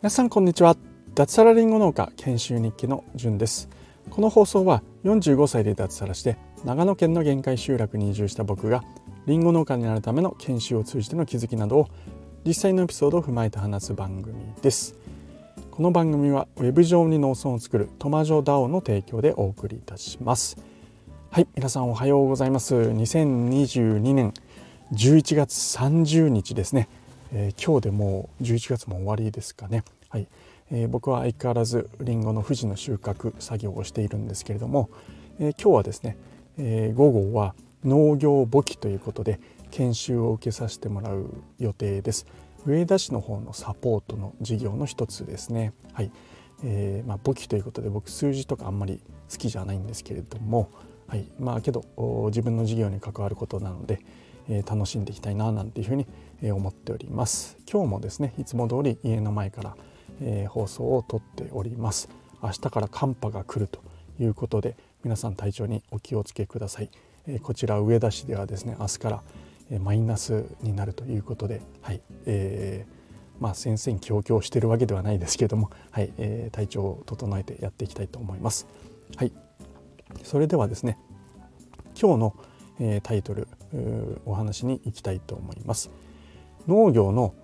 皆さんこんにちは。脱サラリンゴ農家研修日記のじゅんです。この放送は45歳で脱サラして長野県の限界集落に移住した僕がリンゴ農家になるための研修を通じての気づきなどを実際のエピソードを踏まえて話す番組です。この番組はウェブ上に農村を作るトマジョダオの提供でお送りいたします。はい皆さんおはようございます。2022年11月30日ですね。えー、今日でもう11月も終わりですかね、はい。えー、僕は相変わらずりんごの富士の収穫作業をしているんですけれども、えー、今日はですね、え午後は農業簿記ということで研修を受けさせてもらう予定です。上田市の方のサポートの事業の一つですね。はい、えー、まあ、簿記ということで僕数字とかあんまり好きじゃないんですけれどもはい。まあけど自分の事業に関わることなので、え楽しんでいきたいななんていうふうに思っております。今日もですねいつも通り家の前から、え放送を撮っております。明日から寒波が来るということで皆さん体調にお気をつけください、えこちら上田市ではですね明日からマイナスになるということではい、えー、まあ戦々恐々してるわけではないですけどもはい、えー、体調を整えてやっていきたいと思います。はいそれではですね今日の、えー、タイトルお話に行きたいと思います。農業の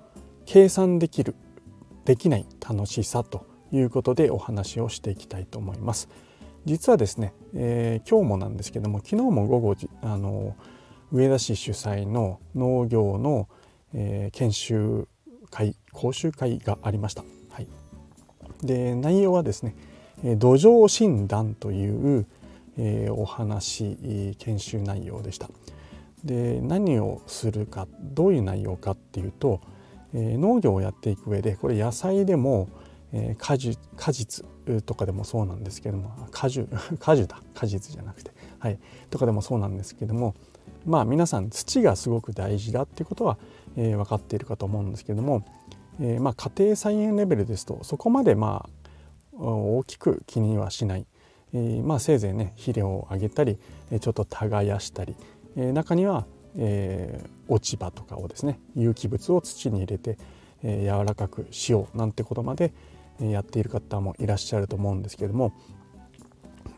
計算できるできない楽しさということでお話をしていきたいと思います。実はですね、えー、今日もなんですけども昨日も午後あの上田市主催の農業の、えー、研修会講習会がありました、はい、で内容はですね土壌診断という、えー、お話研修内容でした。で何をするかどういう内容かっていうと、えー、農業をやっていく上でこれ野菜でも、えー、果樹果実とかでもそうなんですけども果樹 果樹だ果実じゃなくて、はい、とかでもそうなんですけどもまあ皆さん土がすごく大事だっていうことは、えー、分かっているかと思うんですけども、えー、まあ家庭菜園レベルですとそこまでまあ大きく気にはしない、えー、まあせいぜいね肥料をあげたりちょっと耕したりえ中には、えー、落ち葉とかをですね有機物を土に入れて、えー、柔らかくしようなんてことまでやっている方もいらっしゃると思うんですけれども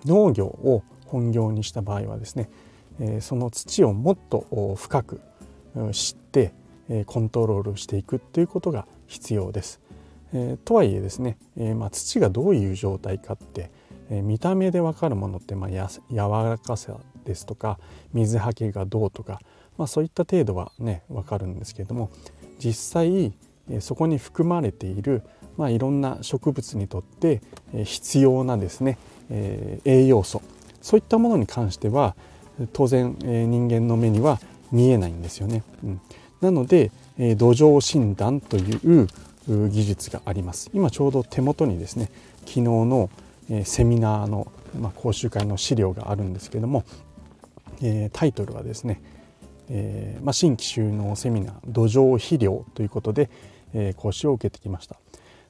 農業を本業にした場合はですね、え、その土をもっと深く知ってコントロールしていくっていうことが必要です。え、とはいえですね、えまあ、土がどういう状態かって、え、見た目で分かるものって、まあ、や柔らかさですとか水はけがどうとか、まあ、そういった程度はね分かるんですけれども実際そこに含まれている、まあ、いろんな植物にとって必要なですね、えー、栄養素そういったものに関しては当然、人間の目には見えないんですよね。うん、なので、土壌診断という技術があります。今ちょうど手元にですね昨日の、セミナーの、講習会の資料があるんですけどもえー、タイトルはですね、えーまあ、新規収納セミナー土壌肥料ということで、えー、講師を受けてきました。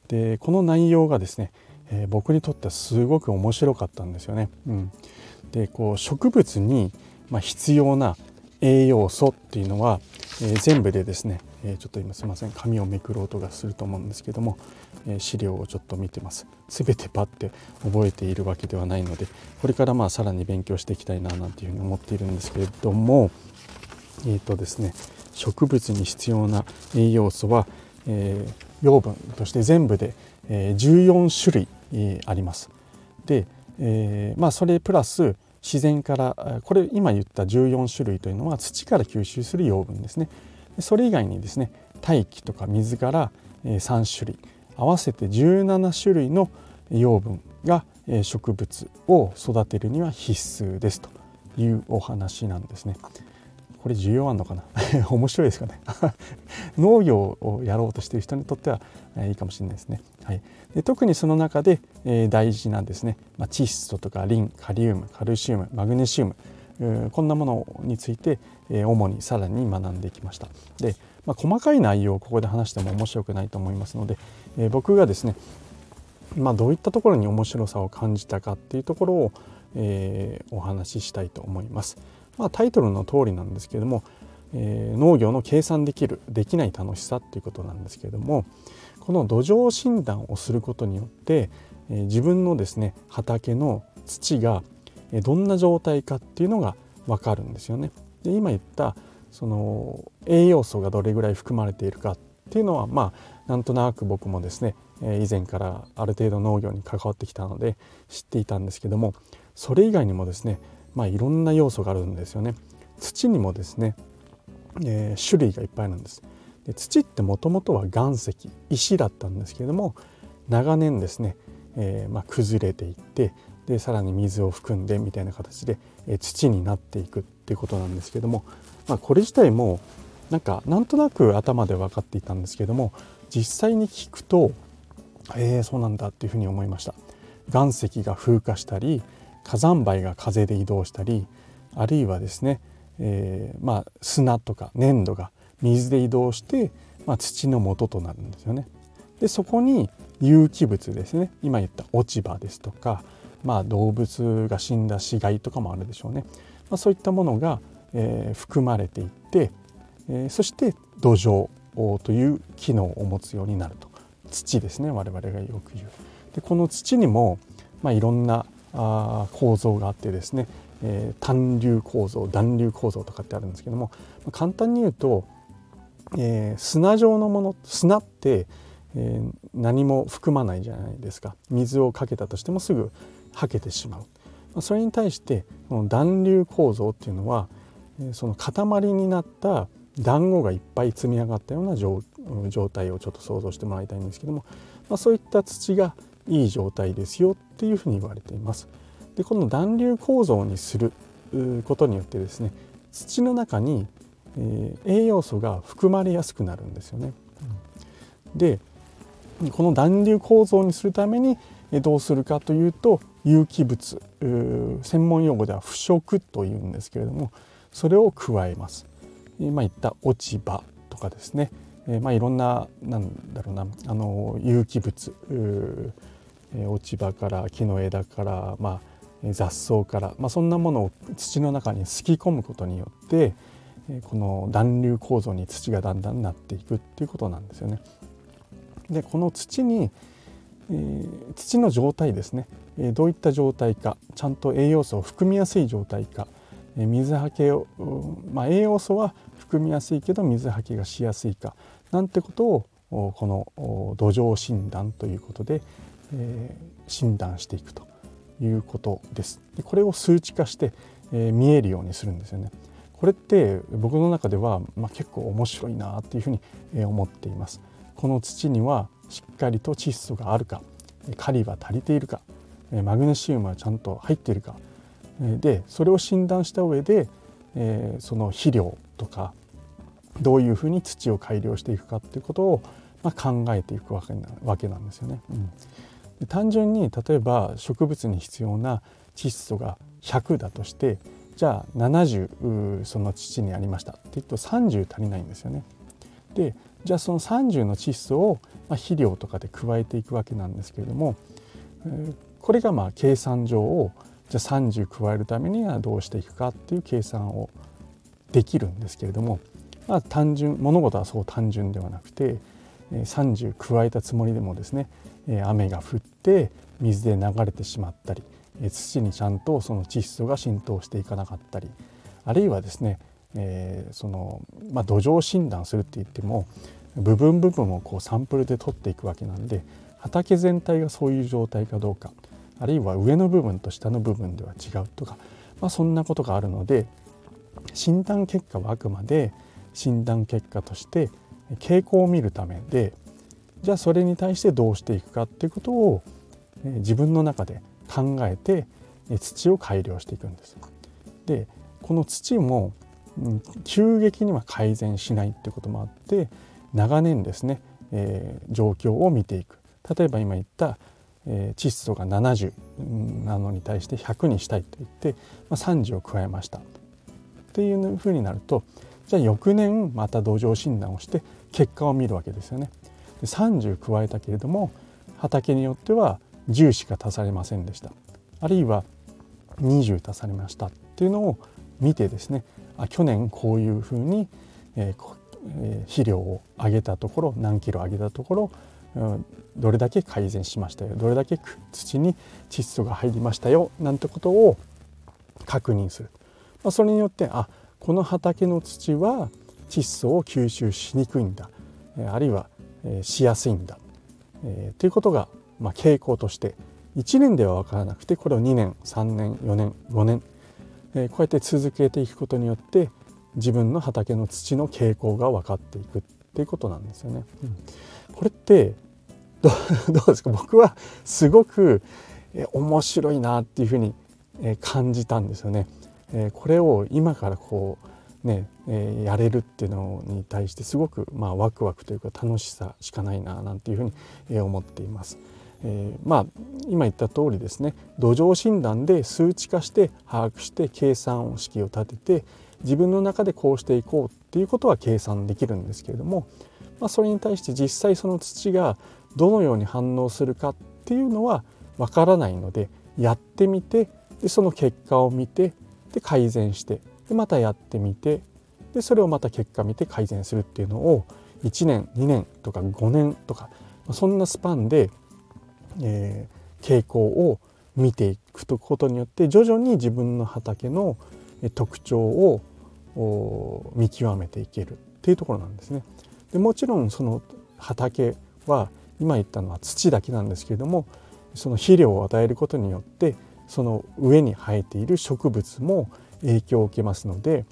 でこの内容がですね、え、僕にとってはすごく面白かったんですよね、うん、でこう植物に、ま、必要な栄養素っていうのは、え、全部でですね、え、ちょっと今すいません。紙をめくる音がすると思うんですけども、え、資料をちょっと見てます。全てパッて覚えているわけではないのでこれからまあさらに勉強していきたいななんていうふうに思っているんですけれどもえっ、とですね植物に必要な栄養素は、え養分として全部で、え14種類、えあります。で、えまあそれプラス自然からこれ今言った14種類というのは土から吸収する養分ですね。それ以外にですね大気とか水から3種類合わせて17種類の養分が植物を育てるには必須ですというお話なんですね。これ需要あんのかな？面白いですかね？農業をやろうとしている人にとってはいいかもしれないですね。はい、で特にその中で、えー、大事なですね、まあ、窒素とかリンカリウムカルシウムマグネシウムこんなものについて、え、主にさらに学んできました。で、まあ、細かい内容をここで話しても面白くないと思いますので、え、僕がですねまあ、どういったところに面白さを感じたかっていうところを、えー、お話ししたいと思います。まあ、タイトルの通りなんですけれどもえー、農業の計算できるできない楽しさっていうことなんですけれどもこの土壌診断をすることによって、えー、自分のですね畑の土がどんな状態かっていうのが分かるんですよね。で今言ったその栄養素がどれぐらい含まれているかっていうのはまあなんとなく僕もですね以前からある程度農業に関わってきたので知っていたんですけどもそれ以外にもですねまあいろんな要素があるんですよね。土にもですね、えー、種類がいっぱいなんです。で土ってもともとは岩石石だったんですけれども長年ですね、えー、まあ、崩れていってでさらに水を含んでみたいな形で、え土になっていくっていうことなんですけども、まあ、これ自体もなんかなんとなく頭で分かっていたんですけども実際に聞くとえー、そうなんだっていうふうに思いました岩石が風化したり火山灰が風で移動したりあるいはですね、えー、まあ、砂とか粘土が水で移動して、まあ、土の元となるんですよね。でそこに有機物ですね今言った落ち葉ですとか、まあ、動物が死んだ死骸とかもあるでしょうね、まあ、そういったものが、えー、含まれていって、えー、そして土壌という機能を持つようになると。土ですね我々がよく言う。でこの土にも、まあ、いろんなあ構造があってですね、えー、単流構造暖流構造とかってあるんですけどもま簡単に言うと、えー、砂状のもの砂って、え、何も含まないじゃないですか。水をかけたとしてもすぐはけてしまうそれに対してこの暖流構造っていうのはその塊になった団子がいっぱい積み上がったような状態をちょっと想像してもらいたいんですけども、まあ、そういった土がいい状態ですよっていうふうに言われています。でこの暖流構造にすることによってですね土の中に、えー、栄養素が含まれやすくなるんですよね。でこの暖流構造にするためにどうするかというと有機物専門用語では腐食というんですけれどもそれを加えます。今言った落ち葉とかですね、え、まあいろんななんだろうなあの有機物、え、落ち葉から木の枝から、まあ、雑草から、まあ、そんなものを土の中にすき込むことによってこの暖流構造に土がだんだんなっていくっていうことなんですよね。でこの土に、えー、土の状態ですね、どういった状態かちゃんと栄養素を含みやすい状態か水はけを、まあ、栄養素は含みやすいけど水はけがしやすいかなんてことをこの土壌診断ということで、えー、診断していくということです。でこれを数値化して、えー、見えるようにするんですよね。これって僕の中では、まあ、結構面白いなっていうふうに思っています。この土にはしっかりと窒素があるかカリは足りているかマグネシウムはちゃんと入っているかでそれを診断した上で、その肥料とかどういうふうに土を改良していくかっていうことを、まあ、考えていくわけなわけなんですよね。うん、単純に例えば植物に必要な窒素が100だとしてじゃあ70その土にありましたって言うと30足りないんですよね。でじゃあその30の窒素を、ま、肥料とかで加えていくわけなんですけれども、えー、これがまあ計算上をじゃあ30加えるためにはどうしていくかっていう計算をできるんですけれども、まあ、単純物事はそう単純ではなくて30加えたつもりでもですね雨が降って水で流れてしまったり土にちゃんとその窒素が浸透していかなかったりあるいはですね、えー、そのまあ、土壌診断するって言っても部分部分をこうサンプルで取っていくわけなんで畑全体がそういう状態かどうかあるいは上の部分と下の部分では違うとか、まあ、そんなことがあるので診断結果はあくまで診断結果として傾向を見るためでじゃあそれに対してどうしていくかっていうことを自分の中で考えて土を改良していくんです。でこの土も急激には改善しないっていうこともあって長年ですね、えー、状況を見ていく例えば今言ったえー、窒素が70なのに対して100にしたいと言って、まあ、30を加えました。っていうふうになるとじゃあ翌年また土壌診断をして結果を見るわけですよね。で30加えたけれども畑によっては10しか足されませんでした。あるいは20足されました。っていうのを見てですねあ去年こういうふうに、えーえー、肥料を上げたところ何キロ上げたところ、どれだけ改善しましたよどれだけ土に窒素が入りましたよなんてことを確認する、まあ、それによってあこの畑の土は窒素を吸収しにくいんだあるいはしやすいんだ、えー、ということが、まあ、傾向として1年では分からなくてこれを2年3年4年5年、えー、こうやって続けていくことによって自分の畑の土の傾向が分かっていくっていうことなんですよね。うん、これって どうですか？僕はすごく面白いなっていうふうに感じたんですよね。これを今からこうね、やれるっていうのに対してすごくまあワクワクというか楽しさしかないななんていうふうに、思っています。えー、まあ今言った通りですね土壌診断で数値化して把握して計算式を立てて自分の中でこうしていこうっていうことは計算できるんですけれども、まあ、それに対して実際その土がどのように反応するかっていうのはわからないのでやってみてでその結果を見てで改善してでまたやってみてでそれをまた結果見て改善するっていうのを1年2年とか5年とかそんなスパンで、えー、傾向を見ていくことによって徐々に自分の畑の特徴を見極めていけるっていうところなんですね。でもちろんその畑は今言ったのは土だけなんですけれどもその肥料を与えることによってその上に生えている植物も影響を受けますので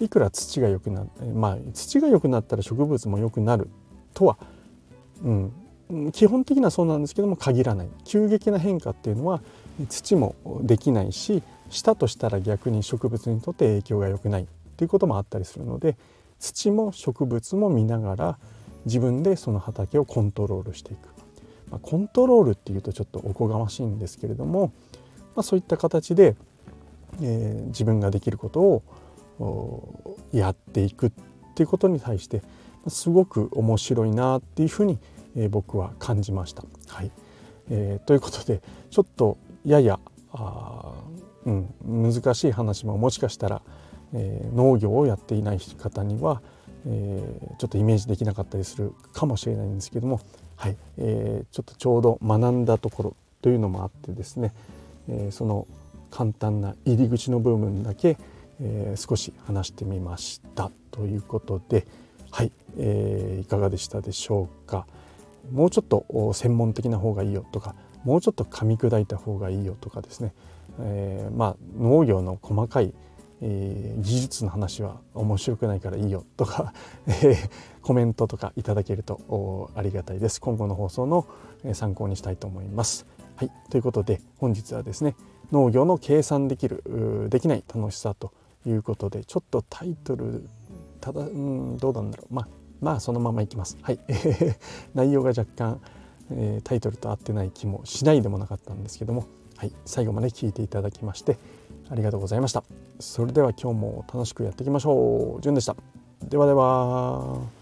いくら土が良くなまあ土が良くなったら植物も良くなるとは、うん、基本的にはそうなんですけども限らない。急激な変化っていうのは土もできないししたとしたら逆に植物にとって影響が良くないっていうこともあったりするので土も植物も見ながら自分でその畑をコントロールしていく、まあ、コントロールっていうとちょっとおこがましいんですけれども、まあ、そういった形でえー、自分ができることをやっていくっていうことに対してすごく面白いなっていうふうに、えー、僕は感じました。はいえー、ということでちょっとややあ、うん、難しい話ももしかしたら、えー、農業をやっていない方には、えー、ちょっとイメージできなかったりするかもしれないんですけども、はいえー、ちょっとちょうど学んだところというのもあってですね、えー、その簡単な入り口の部分だけ、え、少し話してみましたということではい、えー、いかがでしたでしょうか。もうちょっと専門的な方がいいよとかもうちょっと噛み砕いた方がいいよとかですね、え、まあ農業の細かい、えー、技術の話は面白くないからいいよとか、えー、コメントとかいただけるとありがたいです。今後の放送の参考にしたいと思います。はい。ということで本日はですね農業の計算できるできない楽しさということでちょっとタイトルただうんどうなんだろう。まあまあそのままいきます。はい。内容が若干、えー、タイトルと合ってない気もしないでもなかったんですけどもはい。最後まで聞いていただきましてありがとうございました。それでは今日も楽しくやっていきましょう。じゅんでした。ではでは。